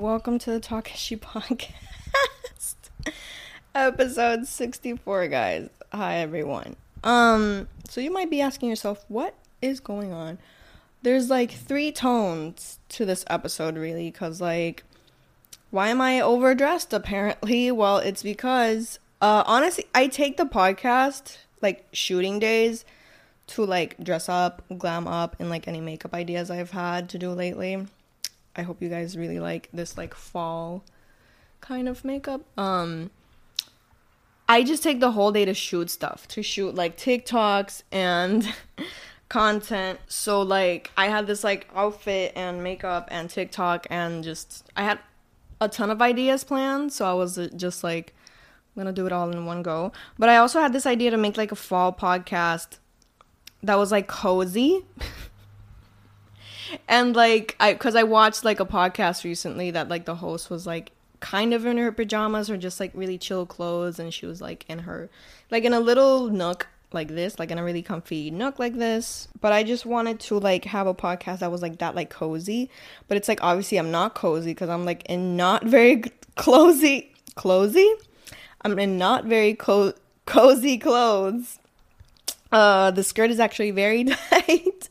welcome to the Takeshi podcast. Episode 64, guys. Hi everyone. Um, so you might be asking yourself, what is going on? There's like three tones to this episode really cuz like why am I overdressed apparently? Well, it's because uh honestly, I take the podcast like shooting days to like dress up, glam up and like any makeup ideas I've had to do lately. I hope you guys really like this like fall kind of makeup. Um I just take the whole day to shoot stuff, to shoot like TikToks and content. So like I had this like outfit and makeup and TikTok and just I had a ton of ideas planned, so I was uh, just like I'm going to do it all in one go. But I also had this idea to make like a fall podcast that was like cozy. and like I cuz I watched like a podcast recently that like the host was like kind of in her pajamas or just like really chill clothes and she was like in her like in a little nook like this like in a really comfy nook like this. But i just wanted to like have a podcast that was like that like cozy. But it's like obviously i'm not cozy because i'm like in not very cozy cozy i'm in not very co- cozy clothes. Uh the skirt is actually very tight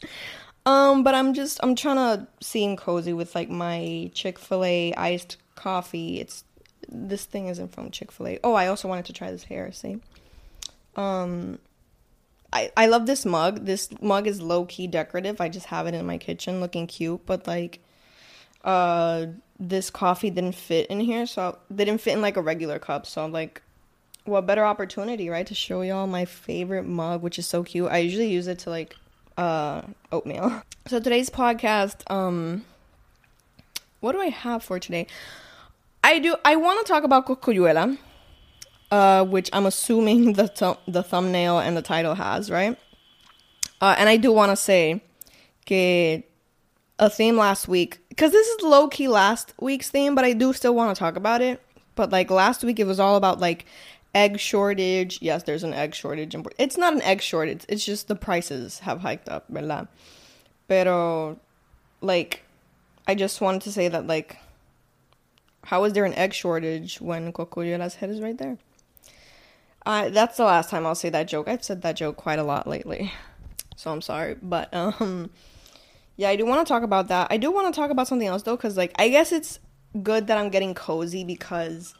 um but i'm just i'm trying to seem cozy with like my chick-fil-a iced coffee. It's this thing isn't from Chick Fil A. Oh, I also wanted to try this hair. See, um, I I love this mug. This mug is low key decorative. I just have it in my kitchen, looking cute. But like, uh, this coffee didn't fit in here, so they didn't fit in like a regular cup. So I'm like, what better opportunity, right, to show y'all my favorite mug, which is so cute. I usually use it to like uh oatmeal. So today's podcast, um, what do I have for today? I do. I want to talk about Cosculluela, uh, which I'm assuming the th- the thumbnail and the title has, right? Uh, and I do want to say, que a theme last week, because this is low key last week's theme, but I do still want to talk about it. But like last week, it was all about like egg shortage. Yes, there's an egg shortage. It's not an egg shortage. It's just the prices have hiked up, ¿verdad? Pero, like, I just wanted to say that like how is there an egg shortage when Cosculluela's head is right there? Uh, that's the last time I'll say that joke. I've said that joke quite a lot lately. So I'm sorry. But um yeah, I do want to talk about that. I do want to talk about something else though cuz like I guess it's good that I'm getting cozy because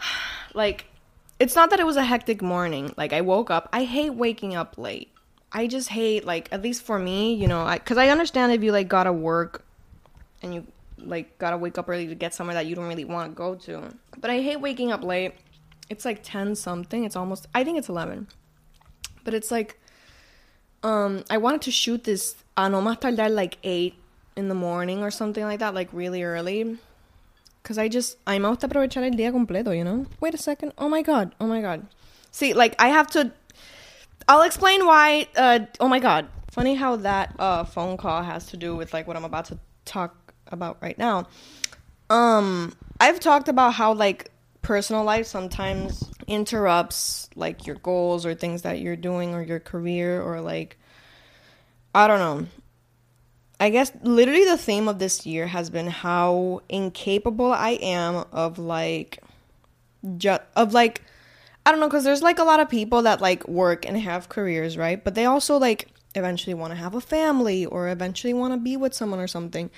like it's not that it was a hectic morning. Like I woke up. I hate waking up late. I just hate like at least for me, you know, I cuz I understand if you like got to work and you like gotta wake up early to get somewhere that you don't really want to go to. But I hate waking up late. It's like 10 something. It's almost I think it's 11. But it's like um I wanted to shoot this tardar like 8 in the morning or something like that, like really early. Cuz I just I me gusta aprovechar el día completo, you know? Wait a second. Oh my god. Oh my god. See, like I have to I'll explain why uh oh my god. Funny how that uh phone call has to do with like what I'm about to talk about right now. Um, I've talked about how like personal life sometimes interrupts like your goals or things that you're doing or your career or like I don't know. I guess literally the theme of this year has been how incapable I am of like of like I don't know cuz there's like a lot of people that like work and have careers, right? But they also like eventually want to have a family or eventually want to be with someone or something.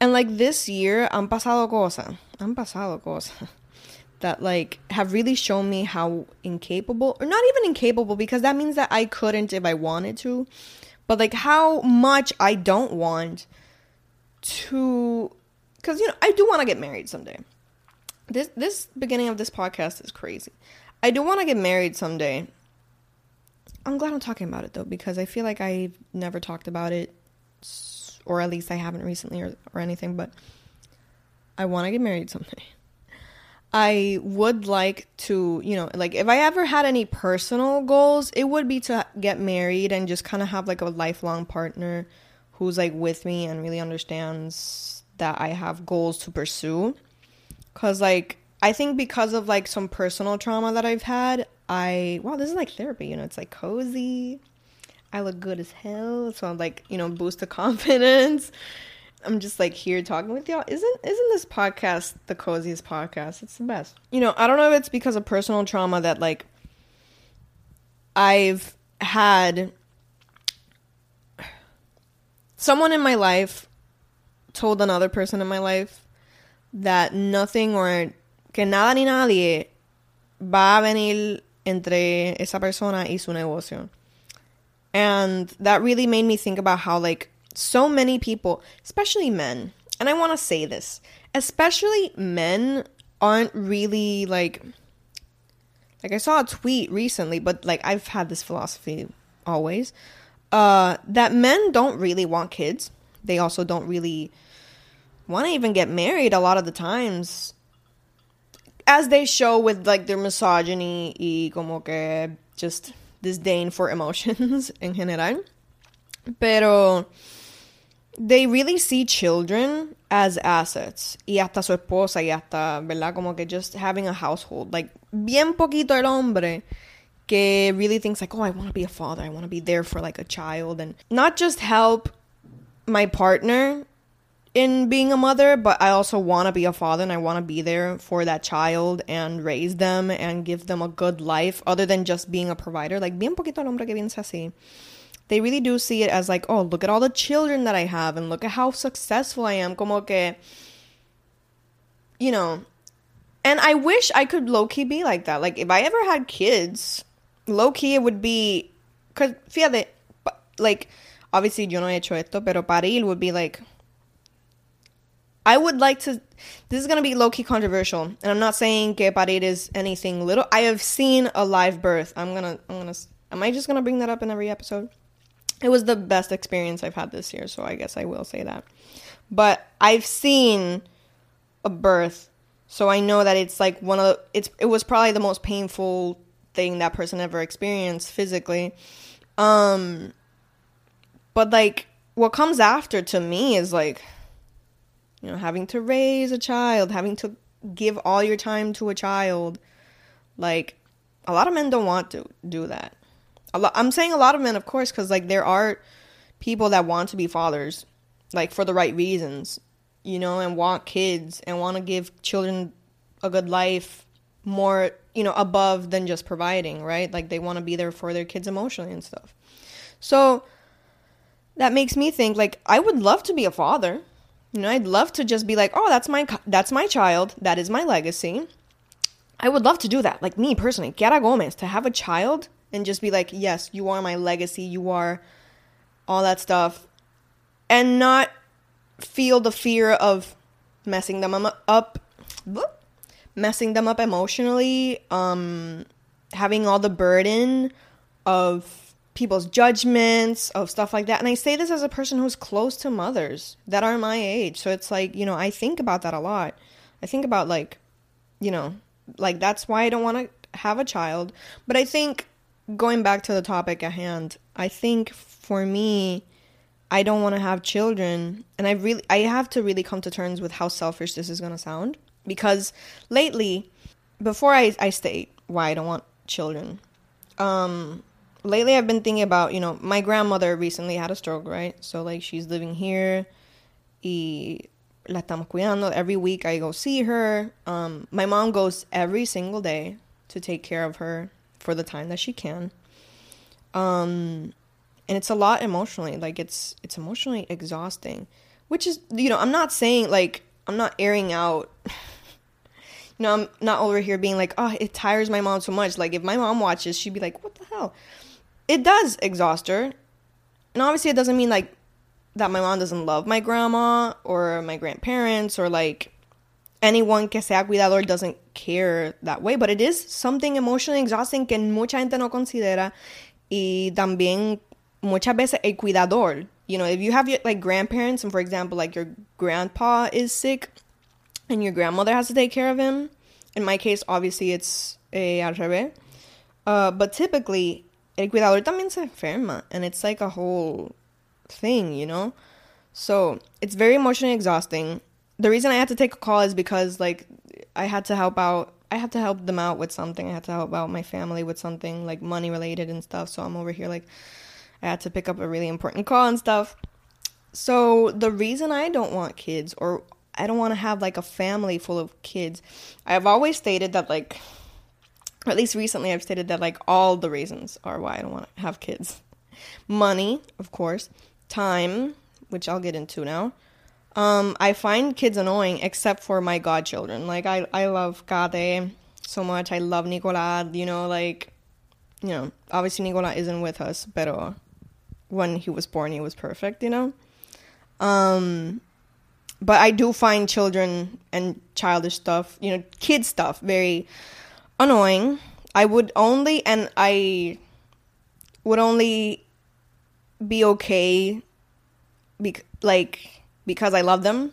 And like this year, han pasado cosas, han pasado cosas that like have really shown me how incapable, or not even incapable, because that means that I couldn't if I wanted to, but like how much I don't want to, because you know I do want to get married someday. This this beginning of this podcast is crazy. I do want to get married someday. I'm glad I'm talking about it though because I feel like I've never talked about it or at least I haven't recently or, or anything, but I want to get married someday. I would like to, you know, like if I ever had any personal goals, it would be to get married and just kind of have like a lifelong partner who's like with me and really understands that I have goals to pursue. Cause like I think because of like some personal trauma that I've had, I wow, this is like therapy, you know, it's like cozy. I look good as hell. So I'm like, you know, boost the confidence. I'm just like here talking with y'all. Isn't isn't this podcast the coziest podcast? It's the best. You know, I don't know if it's because of personal trauma that like I've had someone in my life told another person in my life that nothing or que nada ni nadie va a venir entre esa persona y su negocio. And that really made me think about how, like, so many people, especially men, and I want to say this, especially men aren't really like, like, I saw a tweet recently, but like, I've had this philosophy always, uh, that men don't really want kids. They also don't really want to even get married a lot of the times as they show with like their misogyny y como que just disdain for emotions en general. Pero they really see children as assets. Y hasta su esposa y hasta, ¿verdad? Como que just having a household. Like, bien poquito el hombre que really thinks like, oh, I want to be a father. I want to be there for like a child and not just help my partner in being a mother, but I also want to be a father and I want to be there for that child and raise them and give them a good life other than just being a provider. Like, bien poquito el hombre que piensa así. They really do see it as like, oh, look at all the children that I have and look at how successful I am. Como que, you know. And I wish I could low key be like that. Like, if I ever had kids, low key it would be. Because, fíjate, like, obviously yo no he hecho esto, pero parir would be like I would like to. This is gonna be low key controversial, and I'm not saying que parir is anything little. I have seen a live birth. I'm gonna. I'm gonna. Am I just gonna bring that up in every episode? It was the best experience I've had this year, so I guess I will say that. But I've seen a birth, so I know that it's like one of the. It's. It was probably the most painful thing that person ever experienced physically. Um. But like, what comes after to me is like you know, having to raise a child, having to give all your time to a child. Like, a lot of men don't want to do that. A lot, I'm saying a lot of men, of course, because, like, there are people that want to be fathers, like, for the right reasons, you know, and want kids and want to give children a good life more, you know, above than just providing, right? Like, they want to be there for their kids emotionally and stuff. So, that makes me think, like, I would love to be a father you know, I'd love to just be like, "Oh, that's my that's my child. That is my legacy." I would love to do that. Like me personally, Kiara Gomez, to have a child and just be like, "Yes, you are my legacy. You are all that stuff." And not feel the fear of messing them up messing them up emotionally, um having all the burden of people's judgments of stuff like that. And I say this as a person who's close to mothers that are my age. So it's like, you know, I think about that a lot. I think about like, you know, like that's why I don't want to have a child. But I think going back to the topic at hand, I think for me, I don't want to have children and I really I have to really come to terms with how selfish this is going to sound because lately before I I state why I don't want children um lately I've been thinking about, you know, my grandmother recently had a stroke, right? So like she's living here y la estamos cuidando. Every week I go see her. Um, my mom goes every single day to take care of her for the time that she can. Um, and it's a lot emotionally. Like it's it's emotionally exhausting, which is you know I'm not saying like I'm not airing out. you know I'm not over here being like oh it tires my mom so much. Like if my mom watches, she'd be like what the hell it does exhaust her. And obviously, it doesn't mean like that my mom doesn't love my grandma or my grandparents or like anyone que sea cuidador doesn't care that way, but it is something emotionally exhausting que mucha gente no considera y también muchas veces el cuidador. You know, if you have your like grandparents and for example like your grandpa is sick and your grandmother has to take care of him. In my case, obviously it's a al revés. Uh, but typically el cuidador también se enferma and it's like a whole thing, you know? So, it's very emotionally exhausting. The reason I had to take a call is because like I had to help out I had to help them out with something. I had to help out my family with something like money related and stuff. So I'm over here like I had to pick up a really important call and stuff. So the reason I don't want kids or I don't want to have like a family full of kids, I've always stated that like or at least recently I've stated that like all the reasons are why I don't want to have kids. Money, of course, time, which I'll get into now. Um, I find kids annoying except for my godchildren. Like I, I love Kate so much. I love Nicola. You know, like, you know, obviously Nicola isn't with us, but when he was born, he was perfect. You know. Um, but I do find children and childish stuff, you know, kid stuff, very annoying. I would only, and I would only be okay, be, like because I love them,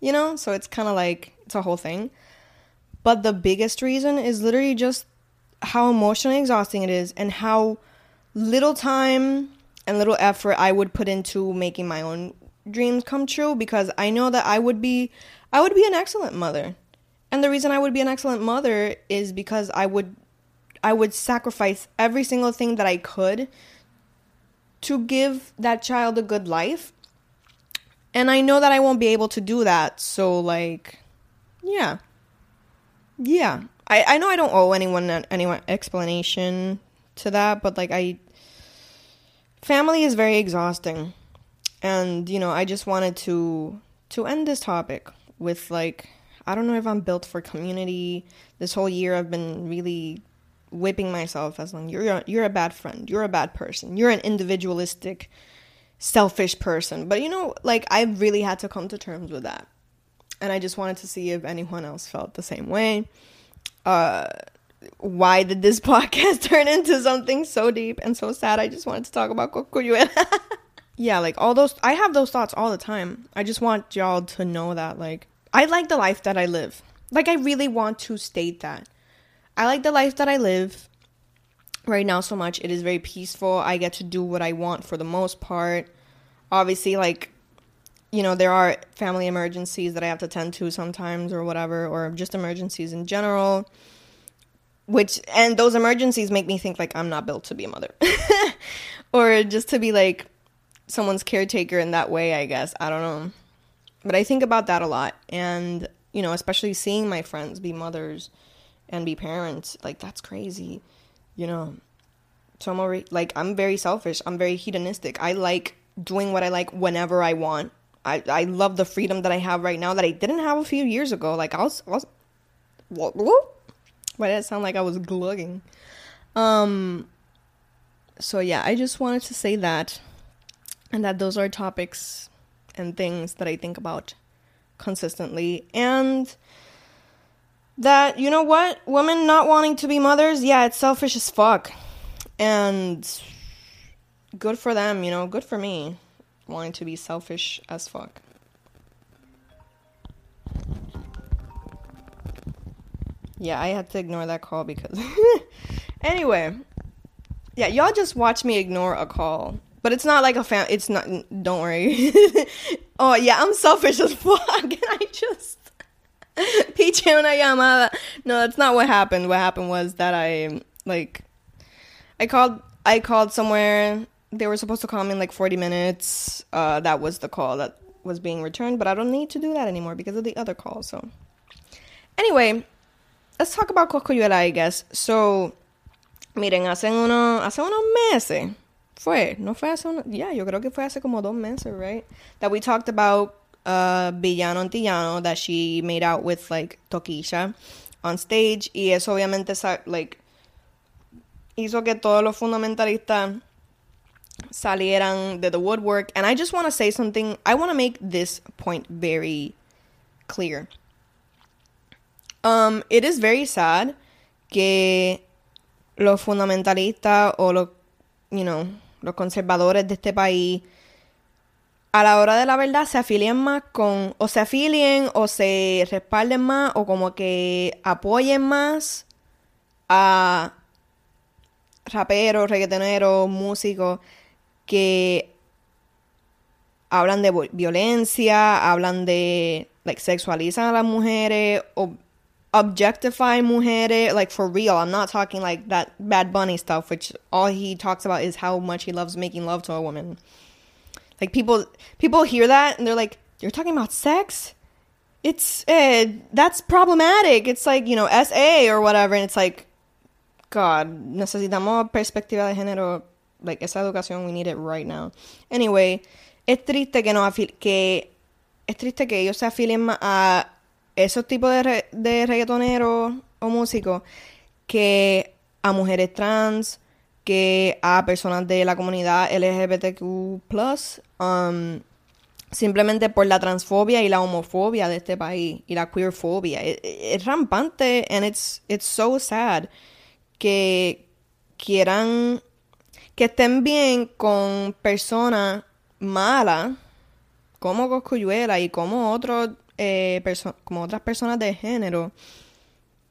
you know. So it's kind of like it's a whole thing. But the biggest reason is literally just how emotionally exhausting it is, and how little time and little effort I would put into making my own dreams come true because I know that I would be I would be an excellent mother. And the reason I would be an excellent mother is because I would I would sacrifice every single thing that I could to give that child a good life. And I know that I won't be able to do that. So like yeah. Yeah. I, I know I don't owe anyone anyone explanation to that, but like I family is very exhausting and you know i just wanted to to end this topic with like i don't know if i'm built for community this whole year i've been really whipping myself as like you're a, you're a bad friend you're a bad person you're an individualistic selfish person but you know like i really had to come to terms with that and i just wanted to see if anyone else felt the same way uh why did this podcast turn into something so deep and so sad i just wanted to talk about Cosculluela yeah, like all those I have those thoughts all the time. I just want y'all to know that like I like the life that I live. Like I really want to state that. I like the life that I live right now so much. It is very peaceful. I get to do what I want for the most part. Obviously like you know, there are family emergencies that I have to tend to sometimes or whatever or just emergencies in general. Which and those emergencies make me think like I'm not built to be a mother. or just to be like someone's caretaker in that way, I guess. I don't know. But I think about that a lot. And, you know, especially seeing my friends be mothers and be parents, like, that's crazy, you know. So I'm already, like, I'm very selfish. I'm very hedonistic. I like doing what I like whenever I want. I, I love the freedom that I have right now that I didn't have a few years ago. Like, I was, I was? Why did it sound like I was glugging? Um, so yeah, I just wanted to say that and that those are topics and things that I think about consistently. And that, you know what? Women not wanting to be mothers, yeah, it's selfish as fuck. And good for them, you know, good for me wanting to be selfish as fuck. Yeah, I had to ignore that call because. anyway, yeah, y'all just watch me ignore a call but it's not like a fan. It's not. Don't worry. oh yeah, I'm selfish as fuck, and I just piche una. No, that's not what happened. What happened was that I like, I called. I called somewhere. They were supposed to call me in like 40 minutes. Uh, that was the call that was being returned, but I don't need to do that anymore because of the other call. So, anyway, let's talk about Cosculluela, I guess. So, miren, hace uno, hace unos meses Fue, no fue hace una, yeah, yo creo que fue hace como dos meses, right? That we talked about uh, Villano Antillano that she made out with like Tokischa on stage. Y eso obviamente like hizo que todos los fundamentalistas salieran de the woodwork. And I just want to say something. I want to make this point very clear. Um it is very sad que los fundamentalistas o los you know los conservadores de este país, a la hora de la verdad se afilien más con, o se afilien o se respalden más o como que apoyen más a raperos, reggaetoneros, músicos que hablan de violencia, hablan de, like, sexualizan a las mujeres o objectify mujeres like for real. I'm not talking like that bad bunny stuff which all he talks about is how much he loves making love to a woman Like people people hear that and they're like, "You're talking about sex? It's uh, that's problematic. It's like, you know, SA or whatever." And it's like, God, necesitamos perspectiva de género, like esa educación, we need it right now. Anyway, es triste que no que es triste que ellos se afilen a esos tipos de, de reggaetoneros o músicos que a mujeres trans, que a personas de la comunidad LGBTQ+, um, simplemente por la transfobia y la homofobia de este país y la queerfobia. Es, e, es rampante and it's, it's so sad que quieran que estén bien con personas malas como Coscuyuela y como otros eh, como otras personas de género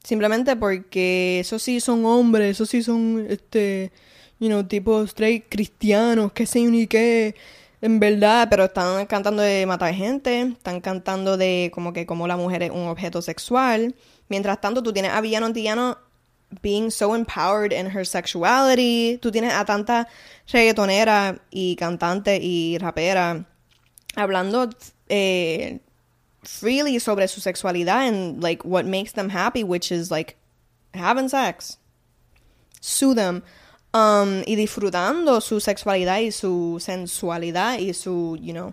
simplemente porque esos sí son hombres esos sí son este you know tipo straight cristianos que sé ni qué en verdad, pero están cantando de matar gente, están cantando de como que como la mujer es un objeto sexual. Mientras tanto, tú tienes a Villano Antillano being so empowered in her sexuality. Tú tienes a tanta reggaetonera y cantante y rapera hablando eh, freely sobre su sexualidad and like what makes them happy, which is like having sex. Sue them. Um, y disfrutando su sexualidad y su sensualidad y su, you know,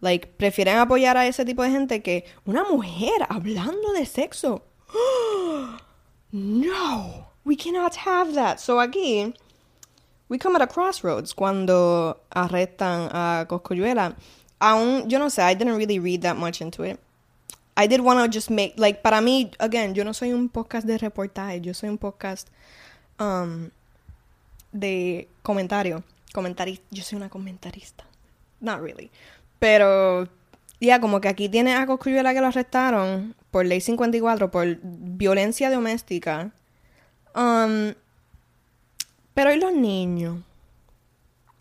like, prefieren apoyar a ese tipo de gente que una mujer hablando de sexo. no, we cannot have that. So aquí, we come at a crossroads cuando arrestan a Coscoyuela. Aún, yo no sé, I didn't really read that much into it. I did want to just make, like, para mí, again, yo no soy un podcast de reportaje, yo soy un podcast um, de comentario. Comentarista. Yo soy una comentarista. Not really. Pero, ya, como que aquí tiene a Coscuyuela que lo arrestaron por ley 54 por violencia doméstica. Um, pero ¿y los niños?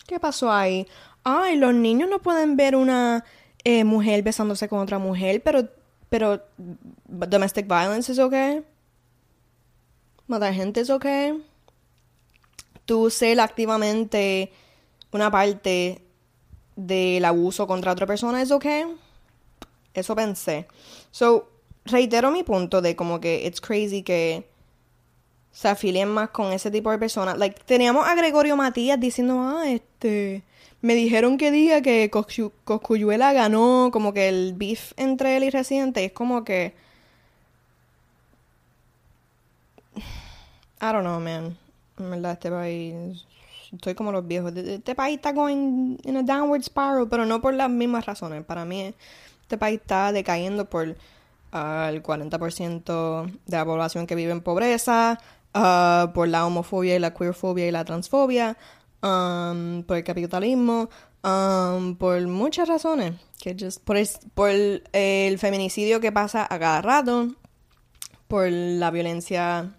¿Qué pasó ahí? Ay, los niños no pueden ver una eh, mujer besándose con otra mujer, pero, pero domestic violence es ok. Matar gente es ok tú ser activamente una parte del abuso contra otra persona es ok. Eso pensé. So, reitero mi punto de como que it's crazy que se afilien más con ese tipo de personas. Like, teníamos a Gregorio Matías diciendo, ah, este, me dijeron que diga que Coscuyuela ganó, como que el beef entre él y Residente es como que... I don't know, man. En verdad, este país. Estoy como los viejos. Este país está going in a downward spiral, pero no por las mismas razones. Para mí, este país está decayendo por ah, el 40% de la población que vive en pobreza, ah, por la homofobia y la queerfobia y la transfobia, um, por el capitalismo, um, por muchas razones. Que just, por, por el feminicidio que pasa a cada rato, por la violencia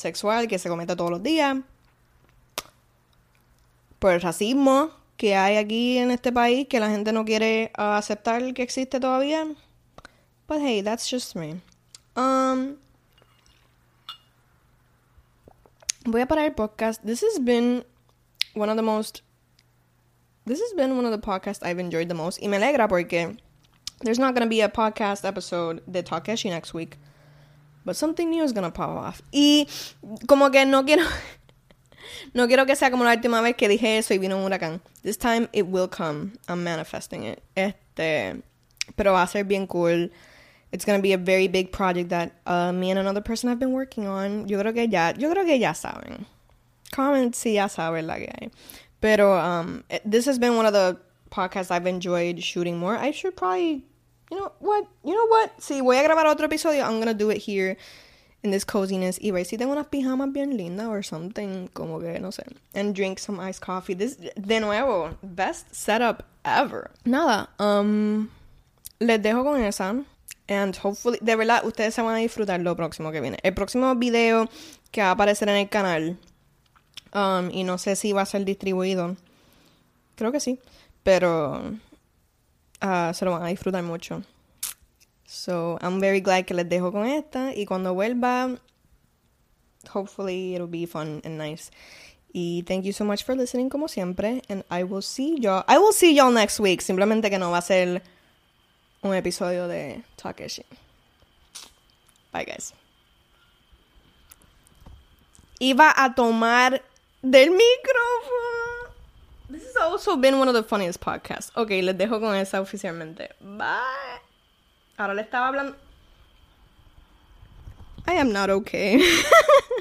sexual que se comete todos los días, por el racismo que hay aquí en este país, que la gente no quiere uh, aceptar que existe todavía. But hey, that's just me. Um, voy a parar el podcast. This has been one of the most. This has been one of the podcasts I've enjoyed the most. Y me alegra porque there's not going to be a podcast episode de Takeshi next week. But something new is gonna pop off. Y como que no quiero. no quiero que sea como la última vez que dije eso y vino un huracán. This time it will come. I'm manifesting it. Este. Pero va a ser bien cool. It's gonna be a very big project that uh, me and another person have been working on. Yo creo que ya, yo creo que ya saben. Comment si ya saben la que hay. Pero um, this has been one of the podcasts I've enjoyed shooting more. I should probably you know what, you know what, si voy a grabar otro episodio, I'm gonna do it here in this coziness. Y ver si tengo unas pijamas bien lindas or something, como que, no sé. And drink some iced coffee. This, de nuevo, best setup ever. Nada, um, les dejo con esa. And hopefully, de verdad, ustedes se van a disfrutar lo próximo que viene. El próximo video que va a aparecer en el canal. Um, y no sé si va a ser distribuido. Creo que sí. Pero uh, se lo van a disfrutar mucho. So, I'm very glad que les dejo con esta. Y cuando vuelva, hopefully it'll be fun and nice. Y thank you so much for listening como siempre. And I will see y'all. I will see y'all next week. Simplemente que no va a ser un episodio de Takeshi. Bye guys. Iba a tomar del micrófono. This has also been one of the funniest podcasts. Ok, les dejo con esa oficialmente. Bye. Ahora le estaba hablando. I am not okay.